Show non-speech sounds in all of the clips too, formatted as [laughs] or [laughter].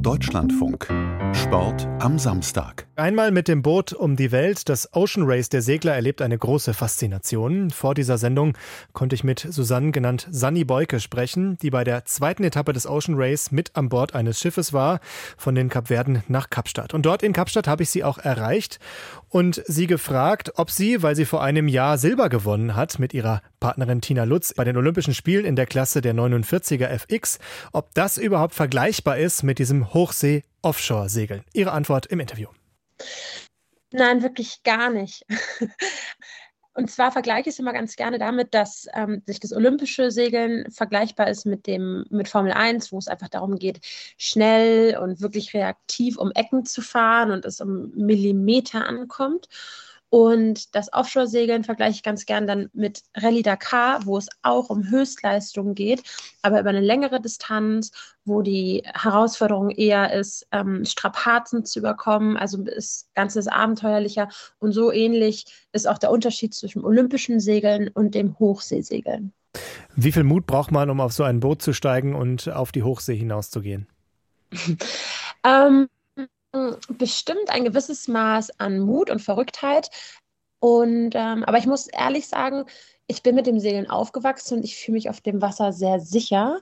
Deutschlandfunk. Sport am Samstag. Einmal mit dem Boot um die Welt. Das Ocean Race der Segler erlebt eine große Faszination. Vor dieser Sendung konnte ich mit Susanne, genannt Sanni Beuke, sprechen, die bei der zweiten Etappe des Ocean Race mit an Bord eines Schiffes war, von den Kapverden nach Kapstadt. Und dort in Kapstadt habe ich sie auch erreicht und sie gefragt, ob sie, weil sie vor einem Jahr Silber gewonnen hat mit ihrer Partnerin Tina Lutz bei den Olympischen Spielen in der Klasse der 49er FX, ob das überhaupt vergleichbar ist mit diesem Hochsee-Offshore-Segeln. Ihre Antwort im Interview. Nein, wirklich gar nicht. [laughs] Und zwar vergleiche ich es immer ganz gerne damit, dass ähm, sich das olympische Segeln vergleichbar ist mit dem mit Formel 1, wo es einfach darum geht, schnell und wirklich reaktiv um Ecken zu fahren und es um Millimeter ankommt. Und das Offshore-Segeln vergleiche ich ganz gern dann mit Rallye Dakar, wo es auch um Höchstleistungen geht, aber über eine längere Distanz, wo die Herausforderung eher ist, ähm, Strapazen zu überkommen. Also das Ganze ist abenteuerlicher. Und so ähnlich ist auch der Unterschied zwischen olympischen Segeln und dem Hochseesegeln. Wie viel Mut braucht man, um auf so ein Boot zu steigen und auf die Hochsee hinauszugehen? [laughs] ähm, bestimmt ein gewisses Maß an Mut und Verrücktheit. Und ähm, aber ich muss ehrlich sagen, ich bin mit dem Segeln aufgewachsen und ich fühle mich auf dem Wasser sehr sicher.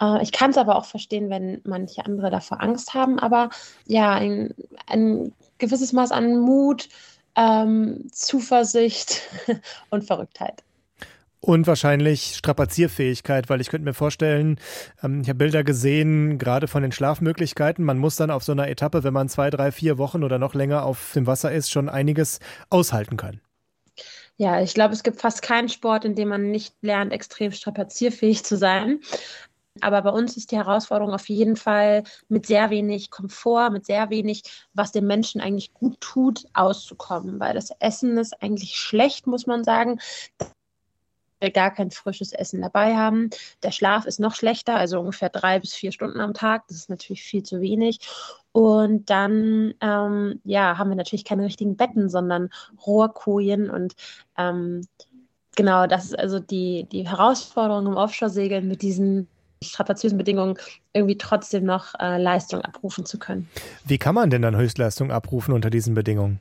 Äh, ich kann es aber auch verstehen, wenn manche andere davor Angst haben. Aber ja, ein, ein gewisses Maß an Mut, ähm, Zuversicht [laughs] und Verrücktheit. Und wahrscheinlich Strapazierfähigkeit, weil ich könnte mir vorstellen, ähm, ich habe Bilder gesehen, gerade von den Schlafmöglichkeiten. Man muss dann auf so einer Etappe, wenn man zwei, drei, vier Wochen oder noch länger auf dem Wasser ist, schon einiges aushalten können. Ja, ich glaube, es gibt fast keinen Sport, in dem man nicht lernt, extrem strapazierfähig zu sein. Aber bei uns ist die Herausforderung auf jeden Fall mit sehr wenig Komfort, mit sehr wenig, was dem Menschen eigentlich gut tut, auszukommen. Weil das Essen ist eigentlich schlecht, muss man sagen gar kein frisches Essen dabei haben. Der Schlaf ist noch schlechter, also ungefähr drei bis vier Stunden am Tag. Das ist natürlich viel zu wenig. Und dann ähm, ja, haben wir natürlich keine richtigen Betten, sondern Rohrkojen. Und ähm, genau, das ist also die, die Herausforderung im Offshore-Segeln mit diesen strapaziösen Bedingungen irgendwie trotzdem noch äh, Leistung abrufen zu können. Wie kann man denn dann Höchstleistung abrufen unter diesen Bedingungen?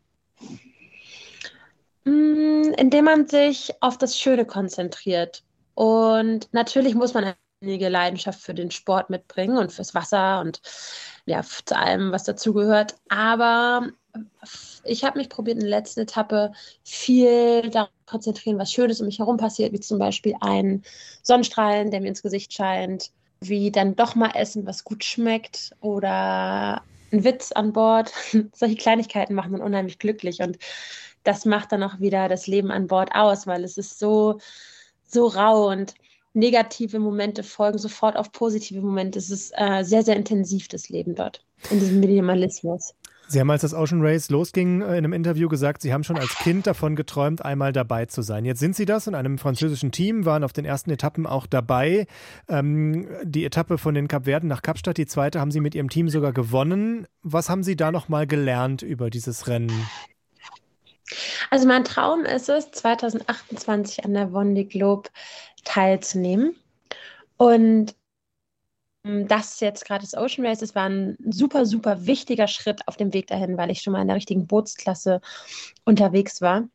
Mm, indem man sich auf das Schöne konzentriert. Und natürlich muss man einige Leidenschaft für den Sport mitbringen und fürs Wasser und ja, zu allem, was dazugehört. Aber ich habe mich probiert in der letzten Etappe viel darauf konzentrieren, was Schönes um mich herum passiert, wie zum Beispiel ein Sonnenstrahlen, der mir ins Gesicht scheint, wie dann doch mal Essen, was gut schmeckt oder ein Witz an Bord. [laughs] Solche Kleinigkeiten machen dann unheimlich glücklich und das macht dann auch wieder das Leben an Bord aus, weil es ist so, so rau und negative Momente folgen sofort auf positive Momente. Es ist äh, sehr, sehr intensiv, das Leben dort, in diesem Minimalismus. Sie haben, als das Ocean Race losging, äh, in einem Interview gesagt, Sie haben schon als Kind davon geträumt, einmal dabei zu sein. Jetzt sind Sie das in einem französischen Team, waren auf den ersten Etappen auch dabei. Ähm, die Etappe von den Kapverden nach Kapstadt, die zweite, haben Sie mit Ihrem Team sogar gewonnen. Was haben Sie da nochmal gelernt über dieses Rennen? Also mein Traum ist es, 2028 an der Vendée Globe teilzunehmen. Und ähm, das jetzt gerade das Ocean Race, das war ein super, super wichtiger Schritt auf dem Weg dahin, weil ich schon mal in der richtigen Bootsklasse unterwegs war.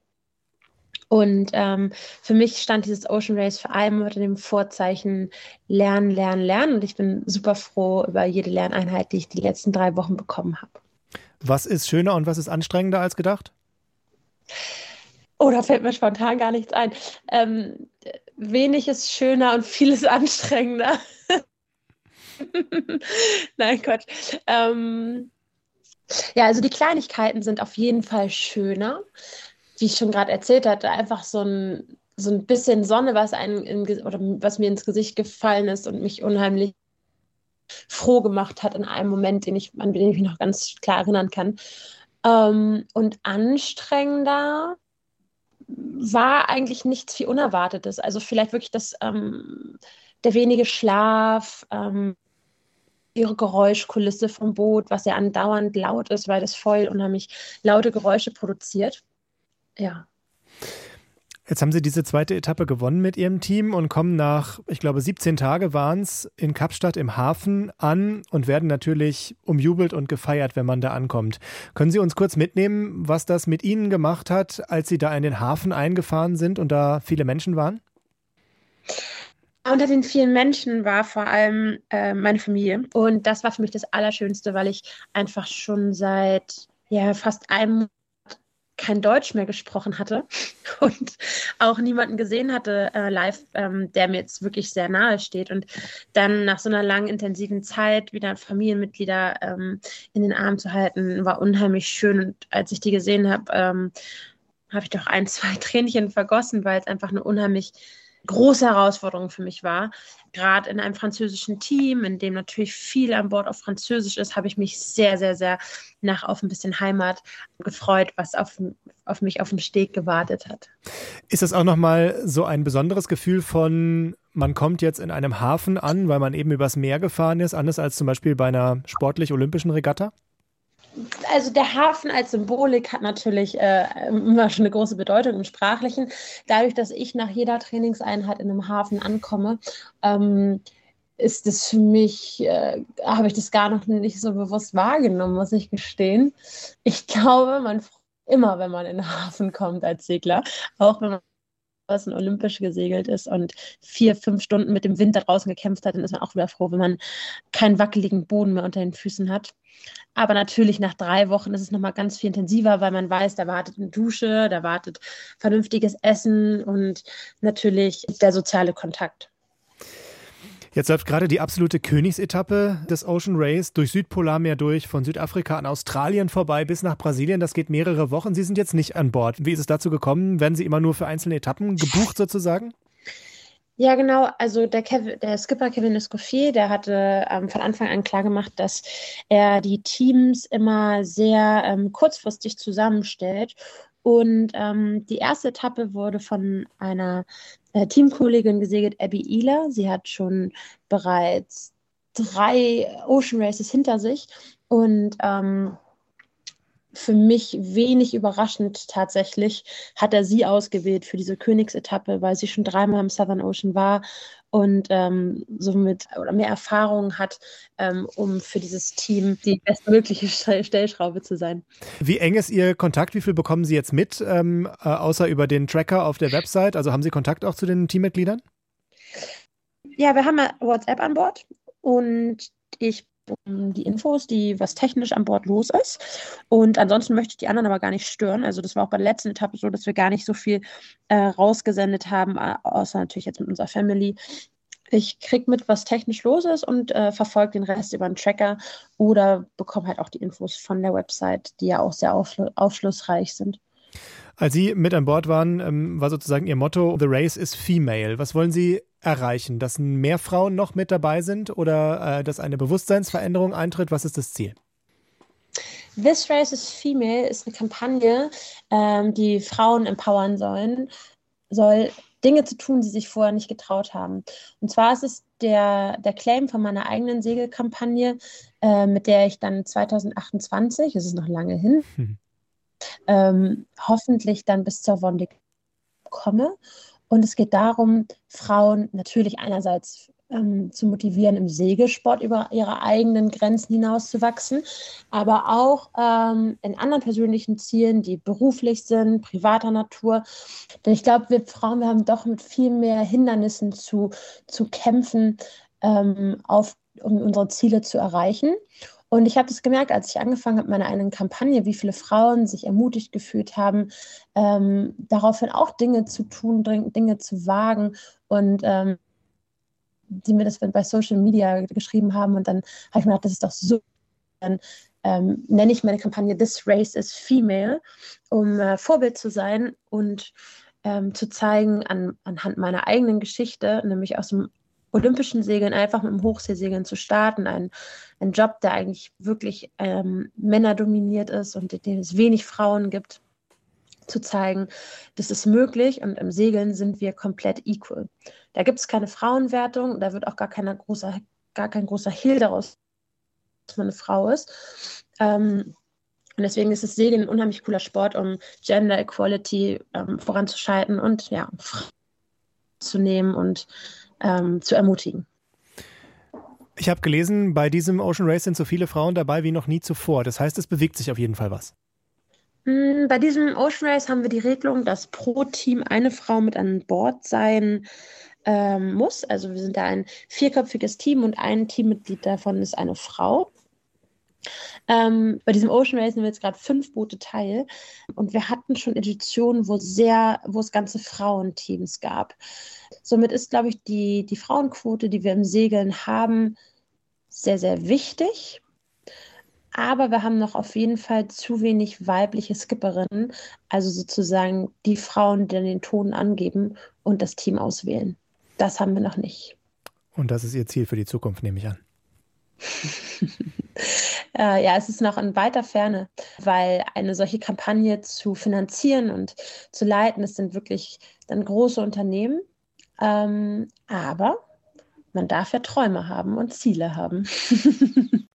Und ähm, für mich stand dieses Ocean Race vor allem unter dem Vorzeichen Lernen, Lernen, Lernen. Und ich bin super froh über jede Lerneinheit, die ich die letzten drei Wochen bekommen habe. Was ist schöner und was ist anstrengender als gedacht? Oh, da fällt mir spontan gar nichts ein. Ähm, wenig ist schöner und vieles anstrengender. [laughs] Nein, Gott. Ähm, ja, also die Kleinigkeiten sind auf jeden Fall schöner. Wie ich schon gerade erzählt hatte, einfach so ein, so ein bisschen Sonne, was, einem in, oder was mir ins Gesicht gefallen ist und mich unheimlich froh gemacht hat in einem Moment, den ich, an den ich mich noch ganz klar erinnern kann. Ähm, und anstrengender war eigentlich nichts viel Unerwartetes. Also vielleicht wirklich das, ähm, der wenige Schlaf, ähm, ihre Geräuschkulisse vom Boot, was ja andauernd laut ist, weil das voll unheimlich laute Geräusche produziert. Ja. Jetzt haben Sie diese zweite Etappe gewonnen mit Ihrem Team und kommen nach, ich glaube, 17 Tage waren es in Kapstadt im Hafen an und werden natürlich umjubelt und gefeiert, wenn man da ankommt. Können Sie uns kurz mitnehmen, was das mit Ihnen gemacht hat, als Sie da in den Hafen eingefahren sind und da viele Menschen waren? Unter den vielen Menschen war vor allem äh, meine Familie. Und das war für mich das Allerschönste, weil ich einfach schon seit ja, fast einem kein Deutsch mehr gesprochen hatte [laughs] und auch niemanden gesehen hatte äh, live, ähm, der mir jetzt wirklich sehr nahe steht. Und dann nach so einer langen, intensiven Zeit wieder Familienmitglieder ähm, in den Arm zu halten, war unheimlich schön. Und als ich die gesehen habe, ähm, habe ich doch ein, [laughs] zwei Tränchen vergossen, weil es einfach eine unheimlich große Herausforderung für mich war. Gerade in einem französischen Team, in dem natürlich viel an Bord auf Französisch ist, habe ich mich sehr, sehr, sehr nach auf ein bisschen Heimat gefreut, was auf, auf mich auf dem Steg gewartet hat. Ist das auch nochmal so ein besonderes Gefühl von, man kommt jetzt in einem Hafen an, weil man eben übers Meer gefahren ist, anders als zum Beispiel bei einer sportlich-olympischen Regatta? Also der Hafen als Symbolik hat natürlich äh, immer schon eine große Bedeutung im Sprachlichen. Dadurch, dass ich nach jeder Trainingseinheit in einem Hafen ankomme, ähm, ist es für mich, äh, habe ich das gar noch nicht so bewusst wahrgenommen, muss ich gestehen. Ich glaube, man freut immer, wenn man in den Hafen kommt als Segler, auch wenn man was in Olympisch gesegelt ist und vier, fünf Stunden mit dem Wind da draußen gekämpft hat, dann ist man auch wieder froh, wenn man keinen wackeligen Boden mehr unter den Füßen hat. Aber natürlich nach drei Wochen ist es nochmal ganz viel intensiver, weil man weiß, da wartet eine Dusche, da wartet vernünftiges Essen und natürlich der soziale Kontakt. Jetzt läuft gerade die absolute Königsetappe des Ocean Race durch Südpolarmeer durch, von Südafrika an Australien vorbei bis nach Brasilien. Das geht mehrere Wochen. Sie sind jetzt nicht an Bord. Wie ist es dazu gekommen? Werden Sie immer nur für einzelne Etappen gebucht sozusagen? Ja, genau. Also der, Kevin, der Skipper Kevin Escoffier, der hatte ähm, von Anfang an klargemacht, dass er die Teams immer sehr ähm, kurzfristig zusammenstellt. Und ähm, die erste Etappe wurde von einer äh, Teamkollegin gesegelt, Abby Ehler. Sie hat schon bereits drei Ocean Races hinter sich und ähm, für mich wenig überraschend tatsächlich hat er sie ausgewählt für diese Königsetappe, weil sie schon dreimal im Southern Ocean war und ähm, somit oder mehr Erfahrung hat, ähm, um für dieses Team die bestmögliche Stellschraube zu sein. Wie eng ist Ihr Kontakt? Wie viel bekommen Sie jetzt mit, ähm, äh, außer über den Tracker auf der Website? Also haben Sie Kontakt auch zu den Teammitgliedern? Ja, wir haben WhatsApp an Bord und ich die Infos, die was technisch an Bord los ist. Und ansonsten möchte ich die anderen aber gar nicht stören. Also das war auch bei der letzten Etappe so, dass wir gar nicht so viel äh, rausgesendet haben, außer natürlich jetzt mit unserer Family. Ich kriege mit, was technisch los ist und äh, verfolge den Rest über einen Tracker oder bekomme halt auch die Infos von der Website, die ja auch sehr aufschlussreich sind. Als Sie mit an Bord waren, ähm, war sozusagen Ihr Motto, The Race is Female. Was wollen Sie erreichen? Dass mehr Frauen noch mit dabei sind oder äh, dass eine Bewusstseinsveränderung eintritt? Was ist das Ziel? This Race is Female ist eine Kampagne, ähm, die Frauen empowern sollen, soll Dinge zu tun, die sich vorher nicht getraut haben. Und zwar ist es der, der Claim von meiner eigenen Segelkampagne, äh, mit der ich dann 2028, es ist noch lange hin, hm ähm, hoffentlich dann bis zur Wonde komme. Und es geht darum, Frauen natürlich einerseits ähm, zu motivieren, im Segelsport über ihre eigenen Grenzen hinauszuwachsen, aber auch ähm, in anderen persönlichen Zielen, die beruflich sind, privater Natur. Denn ich glaube, wir Frauen, wir haben doch mit viel mehr Hindernissen zu, zu kämpfen, ähm, auf, um unsere Ziele zu erreichen. Und ich habe das gemerkt, als ich angefangen habe, meine eigene Kampagne, wie viele Frauen sich ermutigt gefühlt haben, ähm, daraufhin auch Dinge zu tun, Dinge zu wagen und ähm, die mir das bei Social Media geschrieben haben. Und dann habe ich mir gedacht, das ist doch so. Dann ähm, nenne ich meine Kampagne This Race is Female, um äh, Vorbild zu sein und ähm, zu zeigen an, anhand meiner eigenen Geschichte, nämlich aus dem olympischen Segeln, einfach mit dem Hochseesegeln zu starten. Ein, ein Job, der eigentlich wirklich ähm, männerdominiert ist und den es wenig Frauen gibt, zu zeigen, das ist möglich und im Segeln sind wir komplett equal. Da gibt es keine Frauenwertung, da wird auch gar, keiner großer, gar kein großer Hehl daraus, dass man eine Frau ist. Ähm, Und deswegen ist das Segeln ein unheimlich cooler Sport, um Gender Equality ähm, voranzuschreiten und ja, zu nehmen und ähm, zu ermutigen. Ich habe gelesen, bei diesem Ocean Race sind so viele Frauen dabei wie noch nie zuvor. Das heißt, es bewegt sich auf jeden Fall was. Hm, bei diesem Ocean Race haben wir die Regelung, dass pro Team eine Frau mit an Bord sein ähm, muss. Also wir sind da ein vierköpfiges Team und ein Teammitglied davon ist eine Frau. Ähm, bei diesem Ocean Race nehmen wir jetzt gerade fünf Boote teil und wir hatten schon Editionen, wo sehr, wo es ganze Frauenteams gab. Somit ist, glaube ich, die, die Frauenquote, die wir im Segeln haben, sehr, sehr wichtig. Aber wir haben noch auf jeden Fall zu wenig weibliche Skipperinnen, also sozusagen die Frauen, die dann den Ton angeben und das Team auswählen. Das haben wir noch nicht. Und das ist Ihr Ziel für die Zukunft, nehme ich an. [laughs] äh, ja, es ist noch in weiter Ferne, weil eine solche Kampagne zu finanzieren und zu leiten, das sind wirklich dann große Unternehmen. Ähm, aber man darf ja Träume haben und Ziele haben. [laughs]